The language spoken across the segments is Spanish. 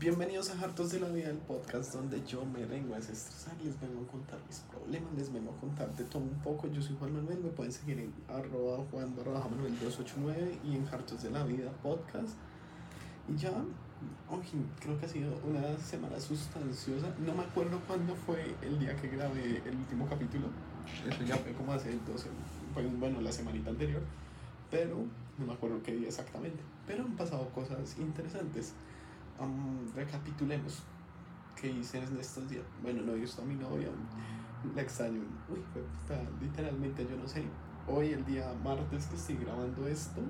Bienvenidos a Hartos de la Vida, el podcast donde yo me vengo a desestresar, les vengo a contar mis problemas, les vengo a contar de todo un poco. Yo soy Juan Manuel, me pueden seguir en arroba Juan Manuel 289 y en Hartos de la Vida podcast. Y ya, hoy creo que ha sido una semana sustanciosa. No me acuerdo cuándo fue el día que grabé el último capítulo. Eso ya fue como hace dos, pues, bueno, la semanita anterior. Pero no me acuerdo qué día exactamente. Pero han pasado cosas interesantes recapitulemos qué hice en estos días. Bueno, no he visto a mi novia, la extraño. Uy, literalmente yo no sé. Hoy, el día martes que estoy grabando esto,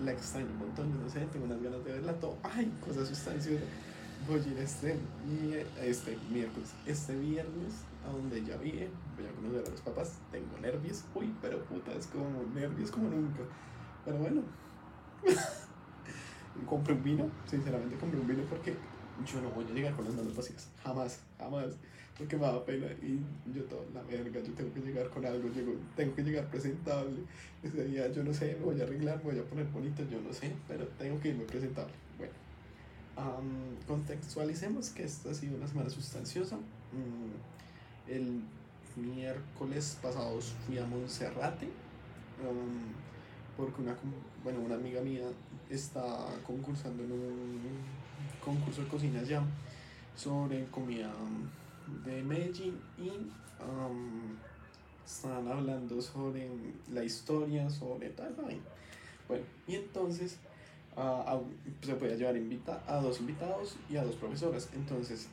la extraño un montón. Yo no sé, tengo unas ganas de verla todo. Ay, cosas sustanciosas. Voy a ir este, este miércoles, este viernes, a donde ya vi, voy a conocer a los papás. Tengo nervios. Uy, pero puta, es como nervios como nunca. Pero bueno. compré un vino, sinceramente compré un vino porque yo no voy a llegar con las manos vacías, jamás, jamás, porque me da pena y yo toda la verga, yo tengo que llegar con algo, llego, tengo que llegar presentable, ese día yo no sé, me voy a arreglar, me voy a poner bonito, yo no sé, pero tengo que irme presentable. Bueno, contextualicemos que esta ha sido una semana sustanciosa. Mm, el miércoles pasado fui a Monserrate porque una, bueno, una amiga mía está concursando en un concurso de cocina allá sobre comida de Medellín y están hablando sobre la historia, sobre tal Bueno, y entonces se puede llevar invita a dos invitados y a dos profesoras. Entonces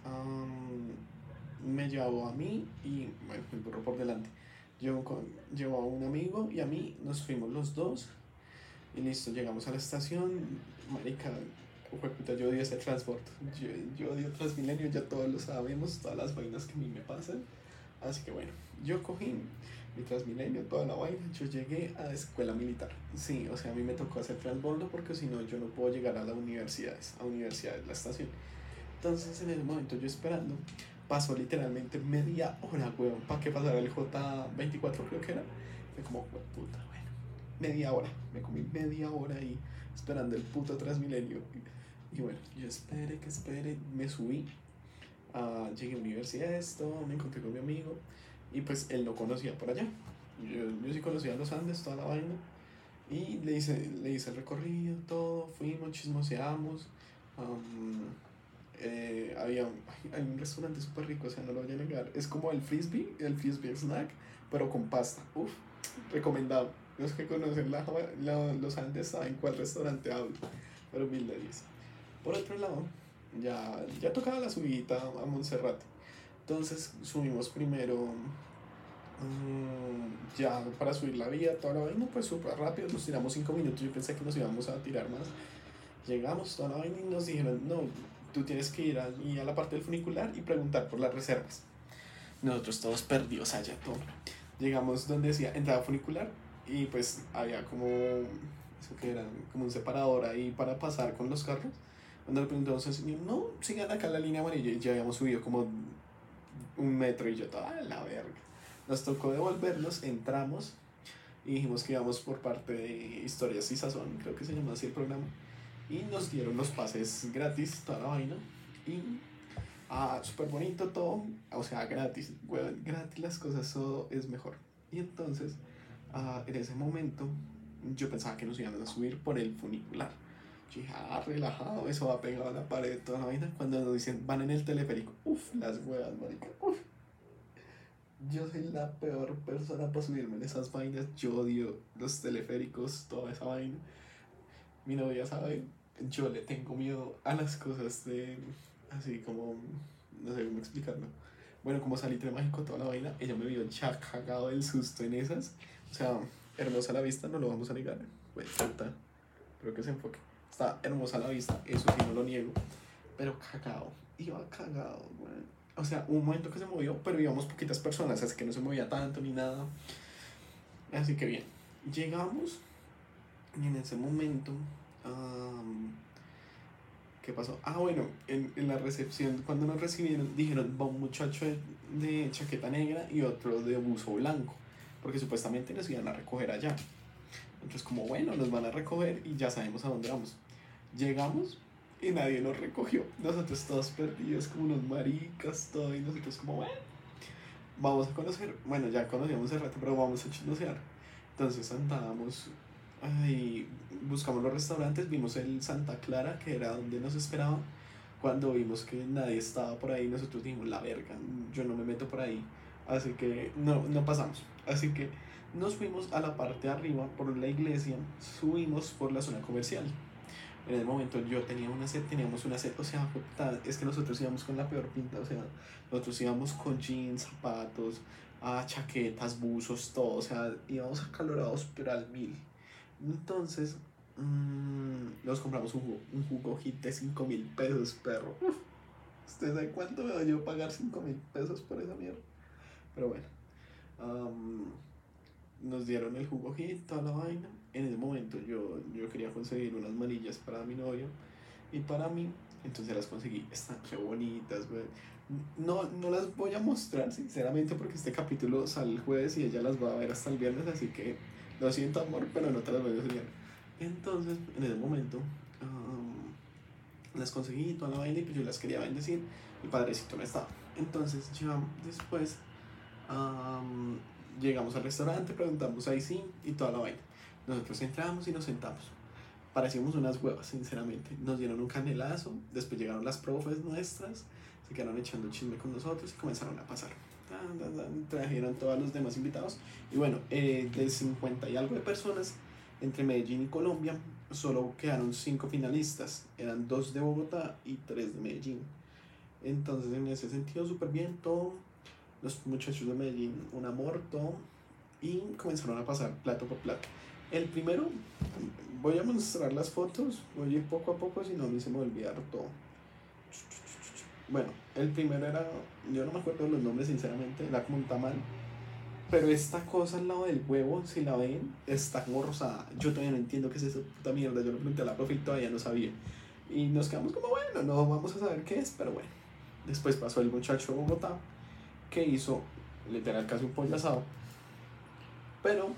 me llevó a mí y bueno, el burro por delante. Yo con, llevo a un amigo y a mí nos fuimos los dos y listo, llegamos a la estación, marica, puta, yo odio ese transporte, yo, yo odio Transmilenio, ya todos lo sabemos, todas las vainas que a mí me pasan, así que bueno, yo cogí mi Transmilenio, toda la vaina, yo llegué a la escuela militar, sí, o sea, a mí me tocó hacer transbordo porque si no, yo no puedo llegar a las universidades, a universidades, la estación, entonces en ese momento yo esperando, pasó literalmente media hora, weón, para que pasara el J24 creo que era, fue como, puta, media hora. Me comí media hora ahí esperando el puto Transmilenio. Y bueno, yo esperé que espere, me subí. Uh, llegué a la universidad, esto, me encontré con mi amigo. Y pues él no conocía por allá. Yo, yo sí conocía los Andes, toda la vaina. Y le hice, le hice el recorrido, todo, fuimos, chismoseamos. Um, eh, había hay un restaurante súper rico, o sea, no lo voy a negar. Es como el frisbee, el frisbee snack, pero con pasta. Uf, recomendado. Los que conocen la, los Andes saben cuál restaurante hablo, pero mil de diez. Por otro lado, ya, ya tocaba la subida a Monserrate. Entonces subimos primero, mm, ya para subir la vía, toda la vaina, pues súper rápido, nos tiramos cinco minutos. Yo pensé que nos íbamos a tirar más. Llegamos toda la vaina y nos dijeron, no, tú tienes que ir a, a la parte del funicular y preguntar por las reservas. Nosotros todos perdidos allá, todo. Llegamos donde decía entrada funicular, y pues había como, eso que era, como un separador ahí para pasar con los carros. Cuando le preguntamos al señor, no, sigan acá la línea amarilla y ya habíamos subido como un metro y yo toda la verga. Nos tocó devolvernos, entramos y dijimos que íbamos por parte de Historias y Sazón, creo que se llama así el programa. Y nos dieron los pases gratis, toda la vaina. Y ah, súper bonito todo, o sea, gratis, gratis las cosas, todo es mejor. Y entonces Ah, en ese momento yo pensaba que nos iban a subir por el funicular. Yo ah, relajado, eso va pegado a la pared, toda la vaina. Cuando nos dicen, van en el teleférico, uff, las huevas, marica, uff. Yo soy la peor persona para subirme en esas vainas. Yo odio los teleféricos, toda esa vaina. Mi novia sabe, yo le tengo miedo a las cosas de, así como, no sé cómo explicarlo. Bueno, como salitre mágico, toda la vaina, ella me vio ya cagado del susto en esas. O sea, hermosa la vista, no lo vamos a negar. Creo que se enfoque. Está hermosa la vista, eso sí no lo niego. Pero cagado. Iba cagado, güey. O sea, un momento que se movió, pero íbamos poquitas personas, así que no se movía tanto ni nada. Así que bien. Llegamos y en ese momento. ¿Qué pasó? Ah, bueno, en, en, la recepción, cuando nos recibieron, dijeron, va un muchacho de, chaqueta negra y otro de buzo blanco porque supuestamente nos iban a recoger allá. Entonces como bueno, nos van a recoger y ya sabemos a dónde vamos. Llegamos y nadie nos recogió. Nosotros todos perdidos como unos maricas, todo, y nosotros como, bueno, vamos a conocer, bueno, ya conocíamos el rato, pero vamos a chismosear. Entonces andábamos y buscamos los restaurantes, vimos el Santa Clara, que era donde nos esperaban. Cuando vimos que nadie estaba por ahí, nosotros dijimos, la verga, yo no me meto por ahí. Así que no, no pasamos. Así que nos fuimos a la parte de arriba por la iglesia, subimos por la zona comercial. En el momento yo tenía una sed, teníamos una sed, o sea, es que nosotros íbamos con la peor pinta, o sea, nosotros íbamos con jeans, zapatos, a chaquetas, buzos, todo, o sea, íbamos acalorados, pero al mil. Entonces, mmm, nos compramos un jugo, un jugo hit de 5 mil pesos, perro. ¿Usted sabe cuánto me yo pagar 5 mil pesos por esa mierda? Pero bueno, nos dieron el jugo hit, toda la vaina. En ese momento yo, yo quería conseguir unas manillas para mi novio y para mí, entonces las conseguí. Están qué bonitas, güey no, no las voy a mostrar, sinceramente, porque este capítulo sale el jueves y ella las va a ver hasta el viernes, así que lo siento, amor, pero no te las voy a. Entonces, en ese momento, las conseguí toda la vaina y pues yo las quería bendecir. Mi padrecito no estaba. Entonces, ya después llegamos al restaurante, preguntamos ahí sí y toda la vaina. Nosotros entramos y nos sentamos. Parecíamos unas huevas, sinceramente. Nos dieron un canelazo, después llegaron las profes nuestras se quedaron echando chisme con nosotros y comenzaron a pasar. Trajeron todos los demás invitados. Y bueno, eh, de 50 y algo de personas, entre Medellín y Colombia, solo quedaron 5 finalistas. Eran 2 de Bogotá y 3 de Medellín. Entonces, en ese sentido, súper bien todo. Los muchachos de Medellín, un amor, todo. Y comenzaron a pasar plato por plato. El primero, voy a mostrar las fotos, voy a ir poco a poco, si no, a mí se me va todo. Bueno, el primero era, yo no me acuerdo los nombres sinceramente, era como un tamal. Pero esta cosa al lado del huevo, si la ven, está como rosada. Yo todavía no entiendo qué es esa puta mierda. Yo le pregunté a la profe y todavía no sabía. Y nos quedamos como, bueno, no vamos a saber qué es, pero bueno. Después pasó el muchacho de Bogotá, que hizo literal casi un pollo asado. Pero,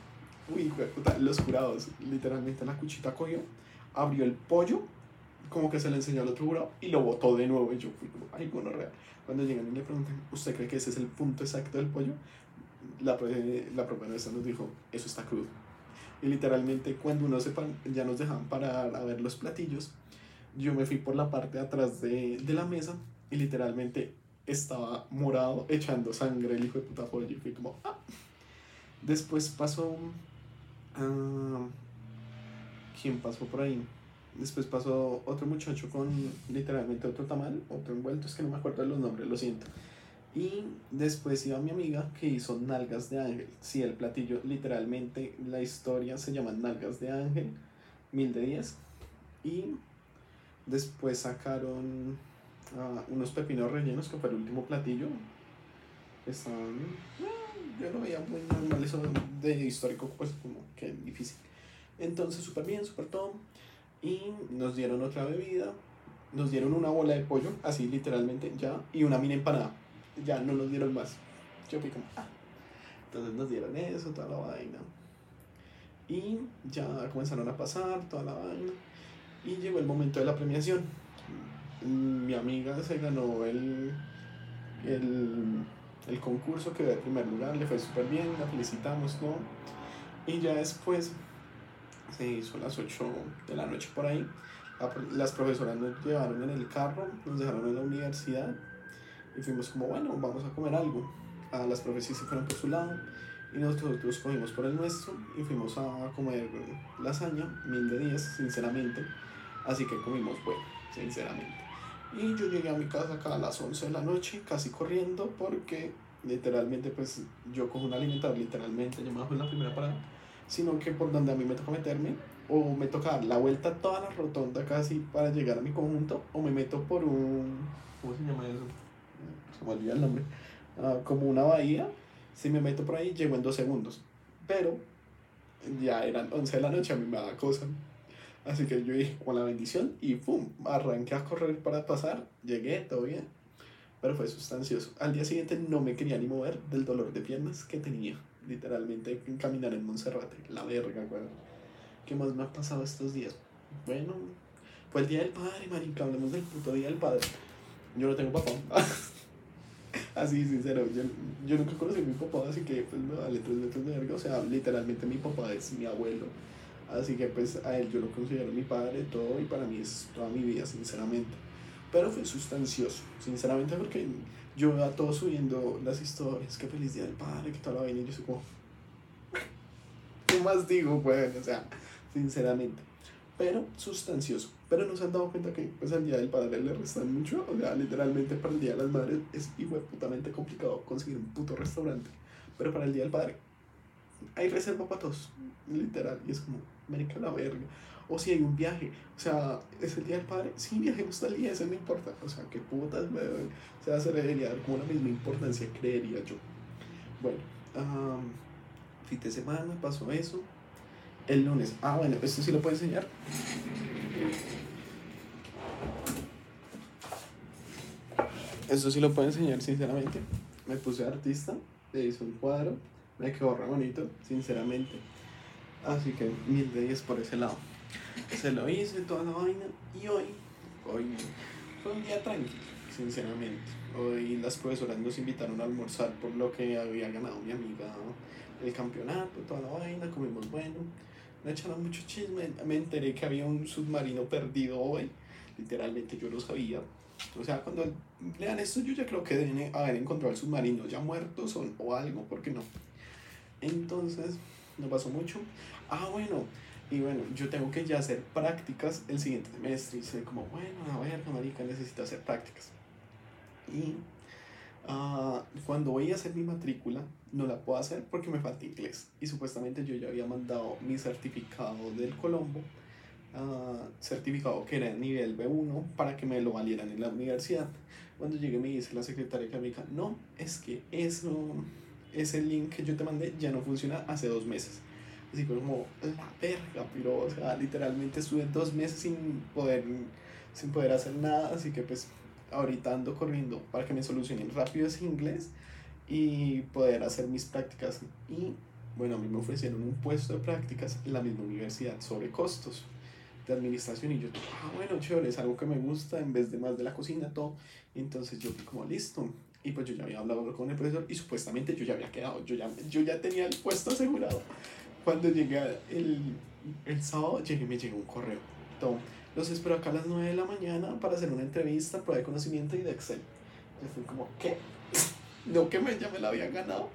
uy, puta, los jurados, literalmente la cuchita cogió, abrió el pollo como que se le enseñó al otro jurado y lo botó de nuevo. Y yo fui como, ay, bueno, real. Cuando llegan y le preguntan, ¿usted cree que ese es el punto exacto del pollo? La, la propia nuestra nos dijo, eso está crudo. Y literalmente cuando uno sepa, ya nos dejaban parar a ver los platillos, yo me fui por la parte de atrás de, de la mesa y literalmente estaba morado echando sangre el hijo de puta pollo. Y fui como, ah. Después pasó... Uh, ¿Quién pasó por ahí? Después pasó otro muchacho con literalmente otro tamal, otro envuelto, es que no me acuerdo de los nombres, lo siento. Y después iba mi amiga que hizo nalgas de ángel. Sí, el platillo, literalmente, la historia se llama nalgas de ángel, mil de diez. Y después sacaron ah, unos pepinos rellenos, que fue el último platillo. Estaban, eh, yo lo veía muy normal, eso de histórico, pues como que difícil. Entonces, súper bien, súper todo y nos dieron otra bebida, nos dieron una bola de pollo, así literalmente ya, y una mina empanada. Ya no nos dieron más. Yo fui ah. Entonces nos dieron eso, toda la vaina. Y ya comenzaron a pasar toda la vaina. Y llegó el momento de la premiación. Mi amiga se ganó el, el, el concurso, quedó en primer lugar, le fue súper bien, la felicitamos, ¿no? Y ya después se hizo a las 8 de la noche por ahí. Las profesoras nos llevaron en el carro, nos dejaron en la universidad y fuimos como, bueno, vamos a comer algo. A las profesoras se fueron por su lado y nosotros cogimos por el nuestro y fuimos a comer lasaña, mil de diez, sinceramente. Así que comimos bueno, sinceramente. Y yo llegué a mi casa acá a las 11 de la noche, casi corriendo, porque literalmente, pues yo cojo un alimentador, literalmente, yo me bajo en la primera parada sino que por donde a mí me toca meterme, o me toca dar la vuelta toda la rotonda casi para llegar a mi conjunto, o me meto por un, ¿cómo se llama eso? Se me olvida el nombre, ah, como una bahía, si me meto por ahí llego en dos segundos, pero ya eran 11 de la noche, a mí me da cosa. Así que yo dije, con la bendición, y pum, arranqué a correr para pasar, llegué, todo bien. Pero fue sustancioso. Al día siguiente no me quería ni mover del dolor de piernas que tenía literalmente caminar en Monserrate, la verga, güey. ¿Qué más me ha pasado estos días? Bueno, Fue el día del padre, marica, hablemos del puto día del padre. Yo no tengo papá. así, sincero, yo, yo nunca conocí a mi papá, así que pues me vale tres metros de verga. O sea, literalmente mi papá es mi abuelo. Así que pues a él yo lo considero mi padre, todo, y para mí es toda mi vida, sinceramente. Pero fue sustancioso, sinceramente, porque yo a todos subiendo las historias, que feliz día del padre, que toda la vaina, y yo soy como... ¿Qué más digo, pues? O sea, sinceramente. Pero sustancioso. Pero no se han dado cuenta que pues al día del padre le restan mucho. O sea, literalmente para el día de las madres es putamente complicado conseguir un puto restaurante. Pero para el día del padre hay reserva para todos. Literal. Y es como, América la verga. O si hay un viaje, o sea, es el día del padre, sí, viajemos tal día, eso no importa. O sea, qué putas, weón. O sea, se le debería dar como la misma importancia, creería yo. Bueno, um, fin de semana pasó eso. El lunes, ah, bueno, esto sí lo puedo enseñar. Esto sí lo puedo enseñar, sinceramente. Me puse artista, le hice un cuadro, me quedó re bonito, sinceramente. Así que mil de diez por ese lado. Se lo hice toda la vaina y hoy, hoy fue un día tranquilo, sinceramente. Hoy las profesoras nos invitaron a almorzar por lo que había ganado mi amiga el campeonato, toda la vaina, comimos bueno. Me echaron mucho chisme, me enteré que había un submarino perdido hoy, literalmente yo lo sabía. O sea, cuando lean esto, yo ya creo que deben haber encontrado el submarino ya muertos o, o algo, porque no. Entonces, no pasó mucho. Ah, bueno, y bueno, yo tengo que ya hacer prácticas el siguiente semestre. Y sé como, bueno, a ver, marica, necesito hacer prácticas. Y uh, cuando voy a hacer mi matrícula, no la puedo hacer porque me falta inglés. Y supuestamente yo ya había mandado mi certificado del Colombo, uh, certificado que era nivel B1, para que me lo valieran en la universidad. Cuando llegué me dice la secretaria académica, no, es que eso, ese link que yo te mandé ya no funciona hace dos meses Así como, la verga, pero, o sea, literalmente estuve dos meses sin poder, sin poder hacer nada, así que pues ahorita ando corriendo para que me solucionen rápido ese inglés y poder hacer mis prácticas. Y bueno, a mí me ofrecieron un puesto de prácticas en la misma universidad sobre costos de administración y yo, ah, bueno, chévere, es algo que me gusta en vez de más de la cocina, todo. entonces yo fui como, listo. Y pues yo ya había hablado con el profesor y supuestamente yo ya había quedado, yo ya, yo ya tenía el puesto asegurado. Cuando llegué el, el sábado, llegué, me llegó un correo. Todo. Los espero acá a las 9 de la mañana para hacer una entrevista, prueba de conocimiento y de Excel. Yo fui como, ¿qué? No que me, ya me la había ganado.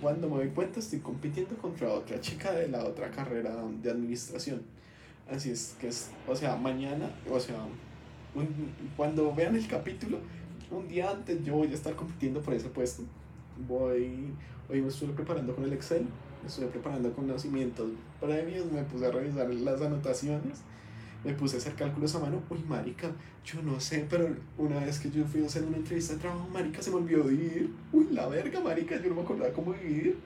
Cuando me doy cuenta, estoy compitiendo contra otra chica de la otra carrera de administración. Así es que es, o sea, mañana, o sea, cuando vean el capítulo, un día antes yo voy a estar compitiendo por ese puesto. Voy, hoy me estoy preparando con el Excel estuve preparando conocimientos previos, me puse a revisar las anotaciones, me puse a hacer cálculos a mano. Uy, marica, yo no sé, pero una vez que yo fui a hacer una entrevista de trabajo, marica, se me olvidó dividir. Uy, la verga, marica, yo no me acordaba cómo dividir.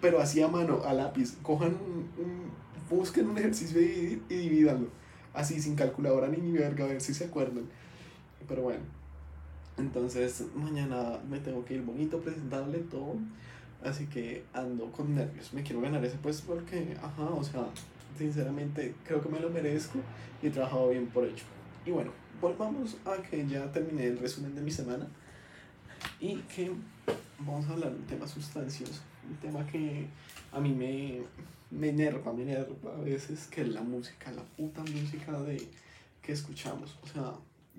Pero así a mano, a lápiz, cojan un, busquen un ejercicio de dividir y divídanlo. Así, sin calculadora ni ni verga, a ver si se acuerdan. Pero bueno, entonces mañana me tengo que ir bonito, presentarle todo. Así que ando con nervios. Me quiero ganar ese puesto porque, ajá, o sea, sinceramente creo que me lo merezco y he trabajado bien por ello. Y bueno, volvamos a que ya terminé el resumen de mi semana y que vamos a hablar de un tema sustancioso, un tema que a mí me, me enerva, me enerva a veces, que es la música, la puta música de, que escuchamos. O sea,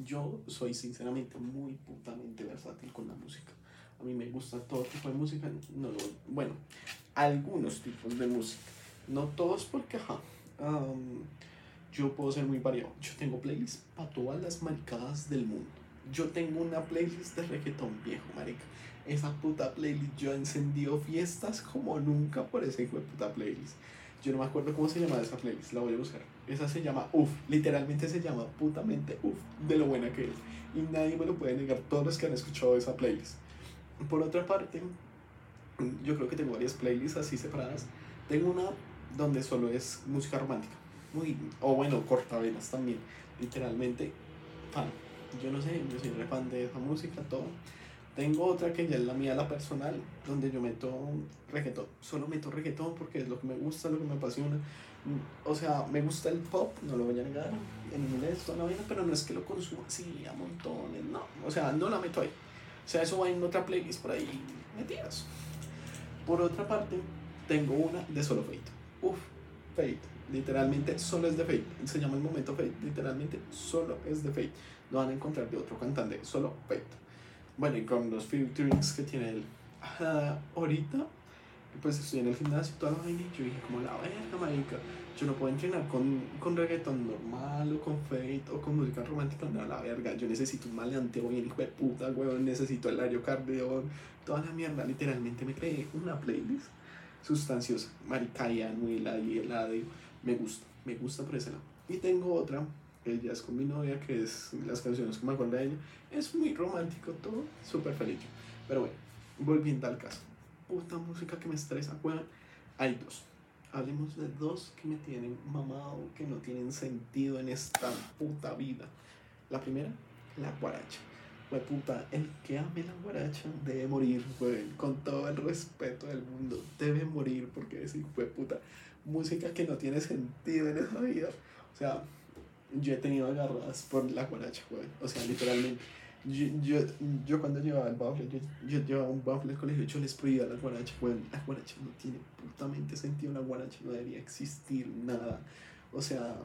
yo soy sinceramente muy putamente versátil con la música a mí me gusta todo tipo de música. No, bueno, algunos tipos de música. No todos porque, ajá, yo puedo ser muy variado. Yo tengo playlists para todas las maricadas del mundo. Yo tengo una playlist de reggaetón viejo, marica. Esa puta playlist, yo he encendido fiestas como nunca por esa hijo de puta playlist. Yo no me acuerdo cómo se llama esa playlist, la voy a buscar. Esa se llama UF, literalmente se llama putamente UF, de lo buena que es. Y nadie me lo puede negar, todos los que han escuchado esa playlist. Por otra parte, yo creo que tengo varias playlists así separadas. Tengo una donde solo es música romántica. Muy, o bueno, cortavenas también. Literalmente, fan. Yo no sé, yo soy re fan de esa música, todo. Tengo otra que ya es la mía, la personal, donde yo meto reggaetón. Solo meto reggaetón porque es lo que me gusta, lo que me apasiona. O sea, me gusta el pop, no lo voy a negar, en inglés, toda la vida, pero no es que lo consuma así a montones, no. O sea, no la meto ahí. O sea, eso va en otra playlist por ahí metidas. Por otra parte, tengo una de solo Fate. Uf, Fate. Literalmente solo es de Fate. Se llama el momento Fate. Literalmente solo es de Fate. No van a encontrar de otro cantante, solo Fate. Bueno, y con los featurings que tiene él. ahorita, pues estoy en el gimnasio toda la vaina y yo dije, como la verga, marica. Yo no puedo entrenar con, con reggaetón normal o con fate o con música romántica, no, la verga. Yo necesito un maleanteo bien hijo de puta, weón. Necesito el cardio, toda la mierda. Literalmente me creé una playlist sustanciosa. Marica y Anuela y. Me gusta, me gusta por ese lado. Y tengo otra ella es con mi novia, que es las canciones que me acuerdo de ella. Es muy romántico todo, súper feliz. Pero bueno, volviendo al caso. Puta música que me estresa, weón. Hay dos. Hablemos de dos que me tienen mamado, que no tienen sentido en esta puta vida. La primera, la guaracha. Wey, puta, el que ame la guaracha debe morir, güey. Con todo el respeto del mundo, debe morir porque es, fue puta, música que no tiene sentido en esa vida. O sea, yo he tenido agarradas por la guaracha, güey. O sea, literalmente. Yo, yo, yo cuando llevaba el bafle, yo, yo llevaba un bafle al colegio, yo les prohibía la guaracha, güey. La guaracha no tiene putamente sentido, la guaracha no debería existir, nada. O sea,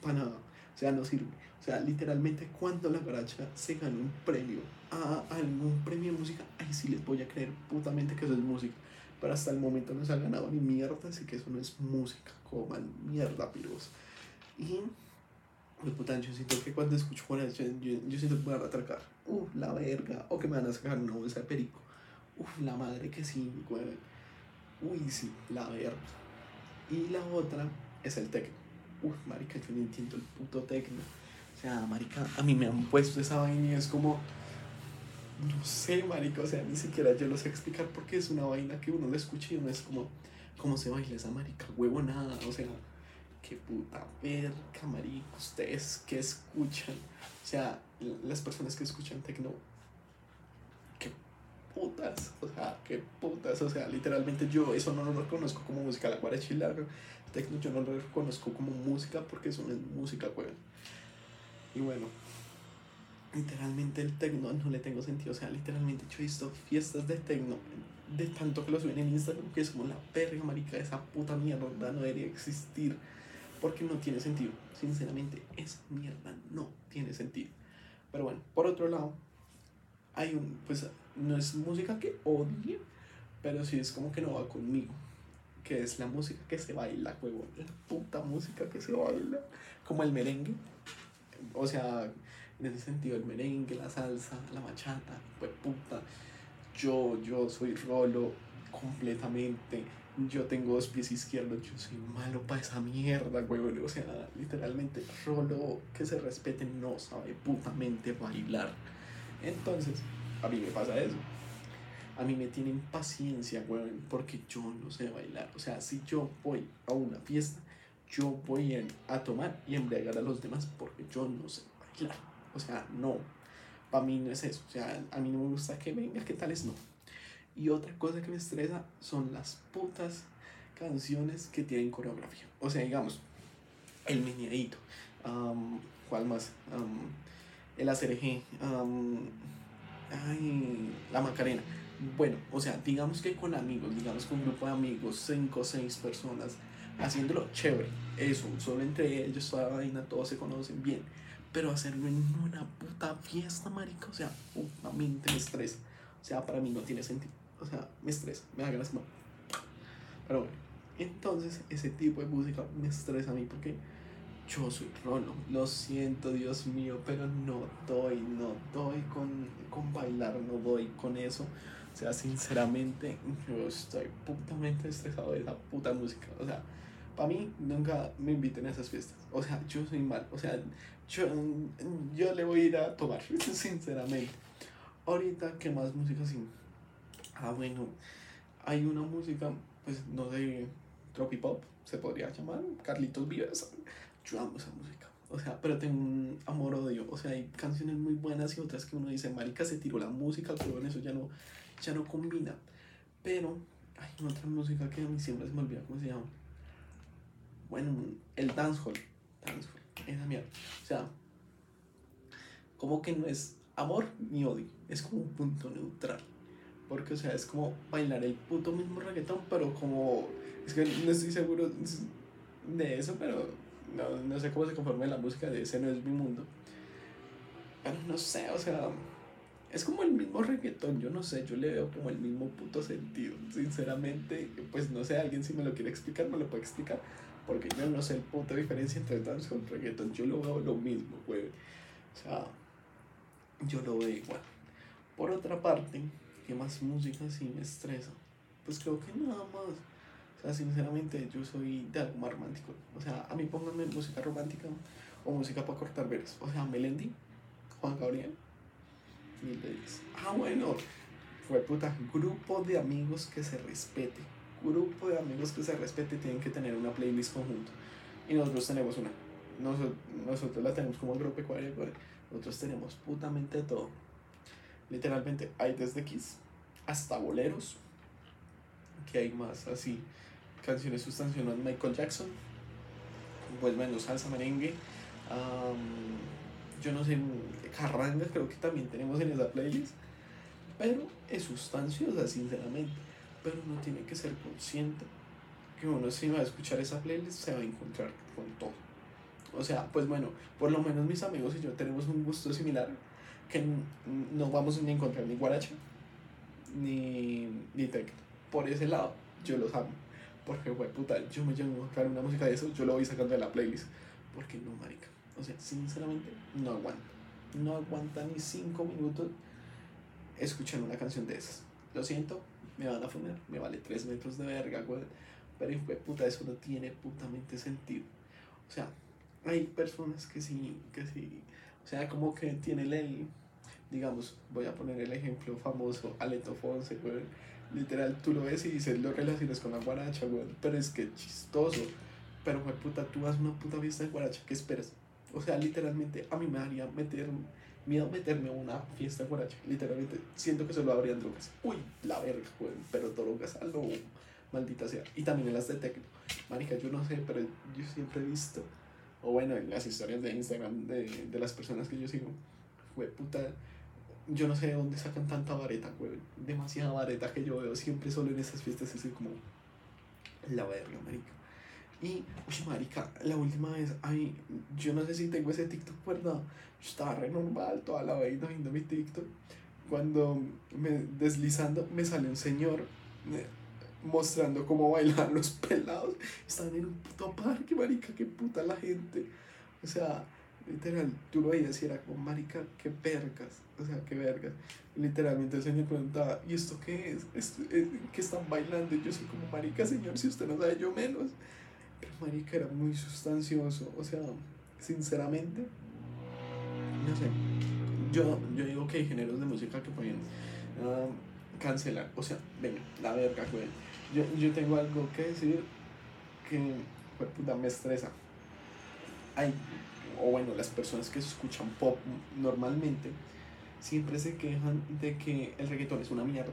para nada. O sea, no sirve. O sea, literalmente cuando la guaracha se gana un premio a algún premio de música, ahí sí les voy a creer putamente que eso es música. Pero hasta el momento no se ha ganado ni mierda, así que eso no es música. Coman mierda, piros. Y puta, yo siento que cuando escucho guaracha, yo, yo siento que van a atracar. Uf, la verga. O que me van a sacar una bolsa de perico. Uf, la madre que sí, güey. Uy, sí, la verga. Y la otra es el tecno. Uf, marica, yo no entiendo el puto tecno. O sea, marica, a mí me han puesto esa vaina y es como... No sé, marica, o sea, ni siquiera yo lo sé explicar porque es una vaina que uno le escucha y uno es como... ¿Cómo se baila esa marica? Huevo nada, o sea qué puta verga, marico, ustedes que escuchan, o sea, las personas que escuchan tecno, qué putas, o sea, qué putas, o sea, literalmente yo eso no lo reconozco como música, la guarachila, tecno yo no lo reconozco como música porque eso no es música, weón. Y bueno, literalmente el tecno no le tengo sentido, o sea, literalmente yo he visto fiestas de tecno de tanto que lo suben en Instagram que es como la perra marica, esa puta mierda no debería existir porque no tiene sentido. Sinceramente, esa mierda no tiene sentido. Pero bueno, por otro lado, hay un, pues no es música que odie, pero sí es como que no va conmigo. Que es la música que se baila, huevo. La puta música que se baila. Como el merengue. O sea, en ese sentido, el merengue, la salsa, la bachata, pues puta. Yo, yo soy rolo completamente yo tengo dos pies izquierdos, yo soy malo para esa mierda, güey. O sea, literalmente, Rolo que se respete no sabe putamente bailar. Entonces, a mí me pasa eso. A mí me tienen paciencia, güey, porque yo no sé bailar. O sea, si yo voy a una fiesta, yo voy a tomar y embriagar a los demás porque yo no sé bailar. O sea, no. Para mí no es eso. O sea, a mí no me gusta que venga, ¿qué tal es? No. Y otra cosa que me estresa son las putas canciones que tienen coreografía. O sea, digamos, el meneadito, um, ¿cuál más? el ACRG, ay, la Macarena. Bueno, o sea, digamos que con amigos, digamos con un grupo de amigos, cinco o seis personas, haciéndolo chévere. Eso, solo entre ellos, toda la vaina, todos se conocen bien. Pero hacerlo en una puta fiesta, marica, o sea, putamente me estresa. O sea, para mí no tiene sentido o sea, me estresa, me da como... Pero bueno, entonces ese tipo de música me estresa a mí porque yo soy rolo, lo siento Dios mío, pero no doy, no doy con, con bailar, no doy con eso. O sea, sinceramente, yo estoy putamente estresado de esa puta música. O sea, para mí nunca me inviten a esas fiestas. O sea, yo soy mal. O sea, yo, yo le voy a ir a tomar, sinceramente. Ahorita, ¿qué más música sin? Ah, bueno, hay una música, pues no sé, tropipop, se podría llamar, Carlitos Vives. Yo amo esa música. O sea, pero tengo un amor-odio. O sea, hay canciones muy buenas y otras que uno dice, marica, se tiró la música, pero eso ya no, ya no combina. Pero hay otra música que a mí siempre se me olvida cómo se llama. Bueno, el dancehall. Dancehall, esa mierda. O sea, como que no es amor ni odio, es como un punto neutral. Porque, o sea, es como bailar el puto mismo reggaetón, pero como. Es que no estoy seguro de eso, pero no, no sé cómo se conforma la música de ese no es mi mundo. Pero no sé, o sea, es como el mismo reggaetón, yo no sé, yo le veo como el mismo puto sentido. Sinceramente, pues no sé, alguien si me lo quiere explicar, me lo puede explicar. Porque yo no sé el punto de diferencia entre dance y reggaetón, yo lo veo lo mismo, güey. O sea, yo lo veo igual. Por otra parte, ¿qué más música sí me? Pues creo que nada más. O sea, sinceramente, yo soy de algo más romántico. O sea, a mí pónganme música romántica o música para cortar veras. O sea, Melendi, Juan Gabriel, mil de Ah, bueno, fue puta. Grupo de amigos que se respete. Grupo de amigos que se respete tienen que tener una playlist conjunto. Y nosotros tenemos una. Nosotros, nosotros la tenemos como grupo ecuatoriano. Nosotros tenemos putamente todo. Literalmente hay desde Kiss hasta boleros. Que hay más así canciones sustanciosas Michael Jackson, pues bueno, salsa merengue, yo no sé, carranga creo que también tenemos en esa playlist, pero es sustanciosa sinceramente, pero uno tiene que ser consciente que uno si va a escuchar esa playlist se va a encontrar con todo. O sea, pues bueno, por lo menos mis amigos y yo tenemos un gusto similar, que no vamos a encontrar ni guaracha, ni, ni. Por ese lado, yo los amo. Porque, güey, puta, yo me llevo a buscar una música de eso, yo lo voy sacando de la playlist. Porque no, marica. O sea, sinceramente, no aguanta. No aguanta ni cinco minutos escuchando una canción de esas. Lo siento, me van a fumar, me vale tres metros de verga, güey. Pero, güey, puta, eso no tiene putamente sentido. O sea, hay personas que sí, que sí. O sea, como que tienen el. Digamos, voy a poner el ejemplo famoso, Aleto Fonse, güey Literal, tú lo ves y dices, lo relaciones con la guaracha, güey. Pero es que chistoso. Pero, güey, puta, tú vas una puta fiesta de guaracha, ¿qué esperas? O sea, literalmente, a mí me haría meter, miedo meterme a una fiesta de guaracha. Literalmente, siento que solo habrían drogas. Uy, la verga, güey. Pero drogas a lo maldita sea. Y también en las de tecno. Marica, yo no sé, pero yo siempre he visto, o bueno, en las historias de Instagram de, de las personas que yo sigo, güey, puta yo no sé de dónde sacan tanta vareta, güey. Demasiada vareta que yo veo siempre solo en esas fiestas, así como la verga, marica. Y, uy, marica, la última vez, ay, yo no sé si tengo ese TikTok, ¿verdad? Yo estaba re normal toda la vida viendo mi TikTok. Cuando me deslizando, me sale un señor mostrando cómo bailan los pelados. Estaban en un puto parque, marica, qué puta la gente. O sea, Literal, tú lo veías y era como, marica, qué vergas, o sea, qué vergas. literalmente el señor preguntaba, ¿y esto qué es? ¿Esto, es qué están bailando? Y yo soy como, marica, señor, si usted no sabe, yo menos. Pero marica era muy sustancioso, o sea, sinceramente, no sé. Yo, yo digo que hay géneros de música que pueden ah, cancelar, o sea, venga, la verga, güey. Yo, yo tengo algo que decir que, pues, puta, me estresa. Hay o bueno, las personas que escuchan pop normalmente, siempre se quejan de que el reggaetón es una mierda,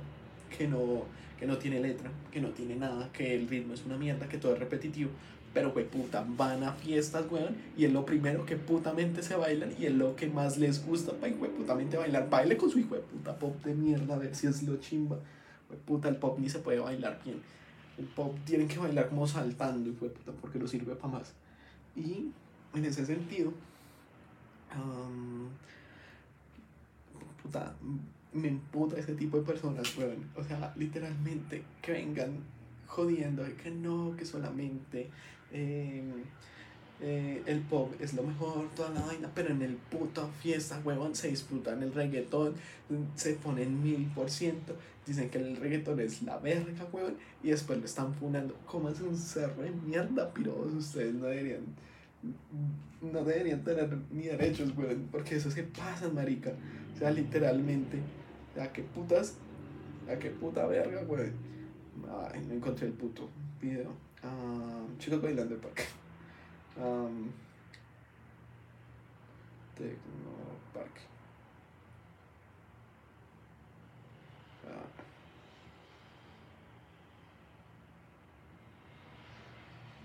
que no, que no tiene letra, que no tiene nada, que el ritmo es una mierda, que todo es repetitivo. Pero, güey, puta, van a fiestas, weón, y es lo primero que putamente se bailan y es lo que más les gusta, güey, putamente bailar. Baile con su hijo de puta pop de mierda, a ver si es lo chimba. Güey, puta, el pop ni se puede bailar bien. El pop tienen que bailar como saltando, hijo de puta, porque no sirve para más. Y en ese sentido, puta, me emputa ese tipo de personas, weón. O sea, literalmente que vengan jodiendo que no, que solamente em, eh, el pop es lo mejor, toda la vaina, pero en el puto fiesta, weón, se disfrutan el reggaetón, se ponen mil por ciento, dicen que el reggaetón es la verga, weón, y después lo están funando. ¿Cómo es un cerro de mierda, piros? Ustedes no deberían no deberían tener ni derechos, güey, porque eso se pasa, marica. O sea, literalmente, ¿a qué putas? ¿A qué puta verga, güey? Ay, no encontré el puto video. Chicos bailando de parque. Tecnoparque. Ah.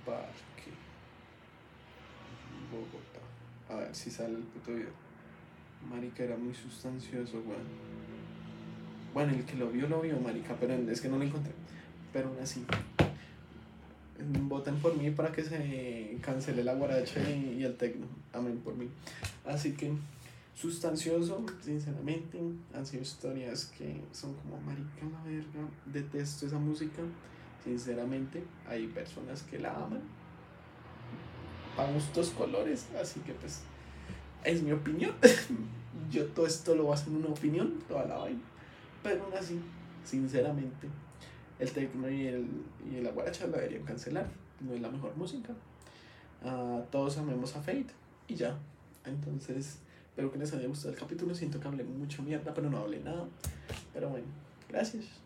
Parque. Bogotá. A ver si sale el puto video. Marica era muy sustancioso, weón. Bueno, el que lo vio, lo vio, marica, pero es que no lo encontré. Pero aún así. Voten por mí para que se cancele la guaracha y, el tecno. Amén por mí. Así que, sustancioso, sinceramente, han sido historias que son como marica la verga. Detesto esa música. Sinceramente, hay personas que la aman. Para gustos colores. Así que, pues, es mi opinión. Yo todo esto lo baso en una opinión, toda la vaina. Pero aún así, sinceramente, el tecno y el, y la guaracha deberían cancelar. No es la mejor música. Ah, todos amemos a Fate y ya. Entonces, espero que les haya gustado el capítulo. Siento que hablé mucho mierda, pero no hablé nada. Pero bueno, gracias.